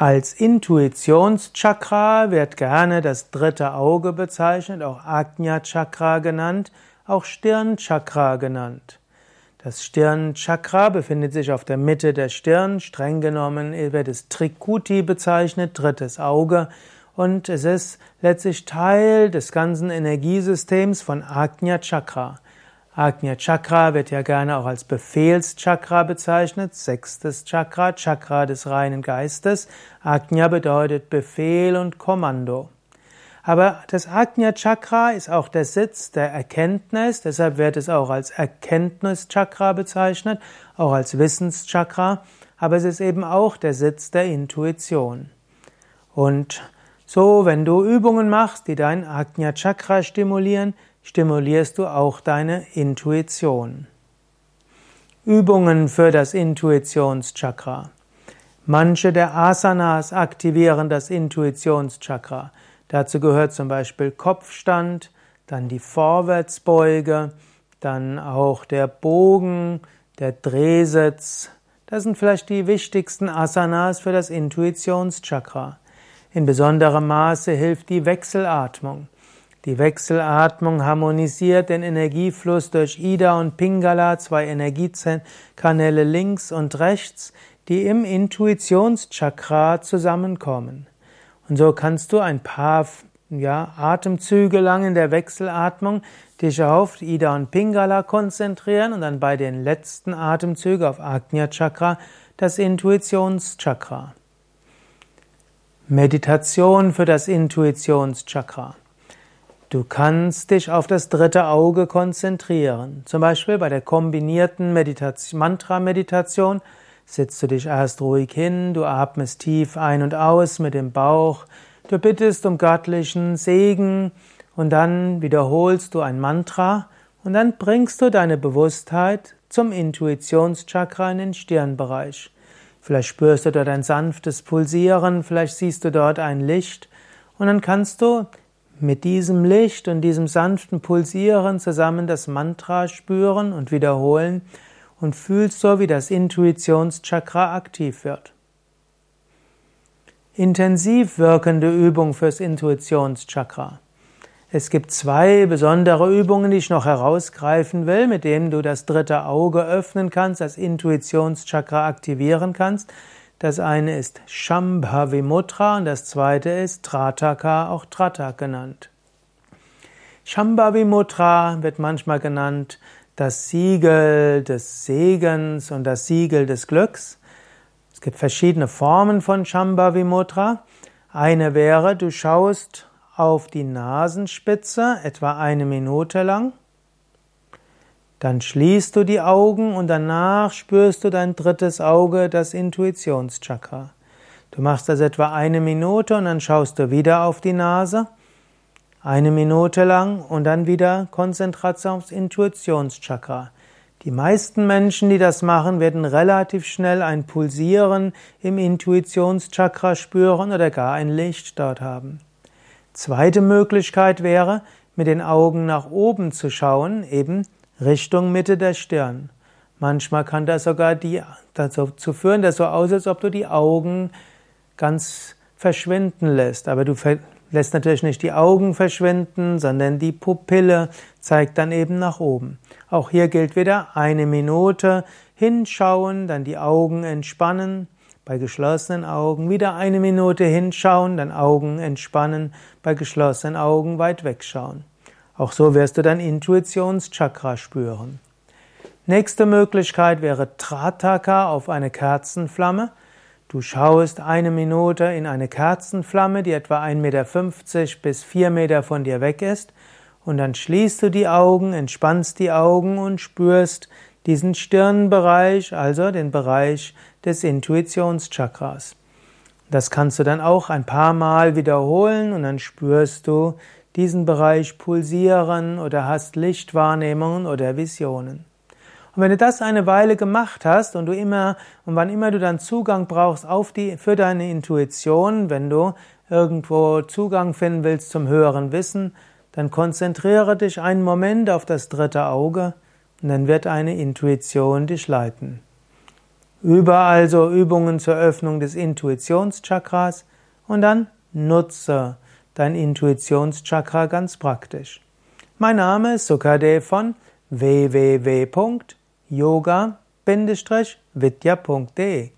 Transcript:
Als Intuitionschakra wird gerne das dritte Auge bezeichnet, auch Ajna Chakra genannt, auch Stirnchakra genannt. Das Stirnchakra befindet sich auf der Mitte der Stirn, streng genommen wird es Trikuti bezeichnet, drittes Auge, und es ist letztlich Teil des ganzen Energiesystems von Ajna Chakra. Agnya Chakra wird ja gerne auch als Befehlschakra bezeichnet, sechstes Chakra, Chakra des reinen Geistes. Agnya bedeutet Befehl und Kommando. Aber das Agnya Chakra ist auch der Sitz der Erkenntnis, deshalb wird es auch als Erkenntnischakra bezeichnet, auch als Wissenschakra, aber es ist eben auch der Sitz der Intuition. Und so, wenn du Übungen machst, die dein Agnya Chakra stimulieren, stimulierst du auch deine Intuition. Übungen für das Intuitionschakra. Manche der Asanas aktivieren das Intuitionschakra. Dazu gehört zum Beispiel Kopfstand, dann die Vorwärtsbeuge, dann auch der Bogen, der Drehsitz. Das sind vielleicht die wichtigsten Asanas für das Intuitionschakra. In besonderem Maße hilft die Wechselatmung. Die Wechselatmung harmonisiert den Energiefluss durch Ida und Pingala, zwei Energiekanäle links und rechts, die im Intuitionschakra zusammenkommen. Und so kannst du ein paar ja, Atemzüge lang in der Wechselatmung dich auf Ida und Pingala konzentrieren und dann bei den letzten Atemzügen auf Agnya Chakra, das Intuitionschakra. Meditation für das Intuitionschakra. Du kannst dich auf das dritte Auge konzentrieren. Zum Beispiel bei der kombinierten Mantra-Meditation sitzt du dich erst ruhig hin, du atmest tief ein und aus mit dem Bauch, du bittest um göttlichen Segen und dann wiederholst du ein Mantra und dann bringst du deine Bewusstheit zum Intuitionschakra in den Stirnbereich. Vielleicht spürst du dort ein sanftes Pulsieren, vielleicht siehst du dort ein Licht und dann kannst du mit diesem Licht und diesem sanften Pulsieren zusammen das Mantra spüren und wiederholen und fühlst so, wie das Intuitionschakra aktiv wird. Intensiv wirkende Übung fürs Intuitionschakra. Es gibt zwei besondere Übungen, die ich noch herausgreifen will, mit denen du das dritte Auge öffnen kannst, das Intuitionschakra aktivieren kannst. Das eine ist Shambhavi-Mudra und das zweite ist Trataka, auch Tratak genannt. Shambhavi-Mudra wird manchmal genannt das Siegel des Segens und das Siegel des Glücks. Es gibt verschiedene Formen von Shambhavi-Mudra. Eine wäre, du schaust auf die Nasenspitze etwa eine Minute lang dann schließt du die Augen und danach spürst du dein drittes Auge, das Intuitionschakra. Du machst das etwa eine Minute und dann schaust du wieder auf die Nase, eine Minute lang und dann wieder Konzentration aufs Intuitionschakra. Die meisten Menschen, die das machen, werden relativ schnell ein Pulsieren im Intuitionschakra spüren oder gar ein Licht dort haben. Zweite Möglichkeit wäre, mit den Augen nach oben zu schauen, eben Richtung Mitte der Stirn. Manchmal kann das sogar die, dazu führen, dass so aussieht, als ob du die Augen ganz verschwinden lässt. Aber du lässt natürlich nicht die Augen verschwinden, sondern die Pupille zeigt dann eben nach oben. Auch hier gilt wieder eine Minute hinschauen, dann die Augen entspannen. Bei geschlossenen Augen wieder eine Minute hinschauen, dann Augen entspannen, bei geschlossenen Augen weit wegschauen. Auch so wirst du dein Intuitionschakra spüren. Nächste Möglichkeit wäre Trataka auf eine Kerzenflamme. Du schaust eine Minute in eine Kerzenflamme, die etwa 1,50 Meter bis 4 Meter von dir weg ist, und dann schließt du die Augen, entspannst die Augen und spürst diesen Stirnbereich, also den Bereich des Intuitionschakras. Das kannst du dann auch ein paar Mal wiederholen und dann spürst du diesen Bereich pulsieren oder hast Lichtwahrnehmungen oder Visionen. Und wenn du das eine Weile gemacht hast und du immer und wann immer du dann Zugang brauchst auf die für deine Intuition, wenn du irgendwo Zugang finden willst zum höheren Wissen, dann konzentriere dich einen Moment auf das dritte Auge und dann wird eine Intuition dich leiten. Übe also Übungen zur Öffnung des Intuitionschakras und dann nutze dein Intuitionschakra ganz praktisch. Mein Name ist Sukadev von www.yoga-vidya.de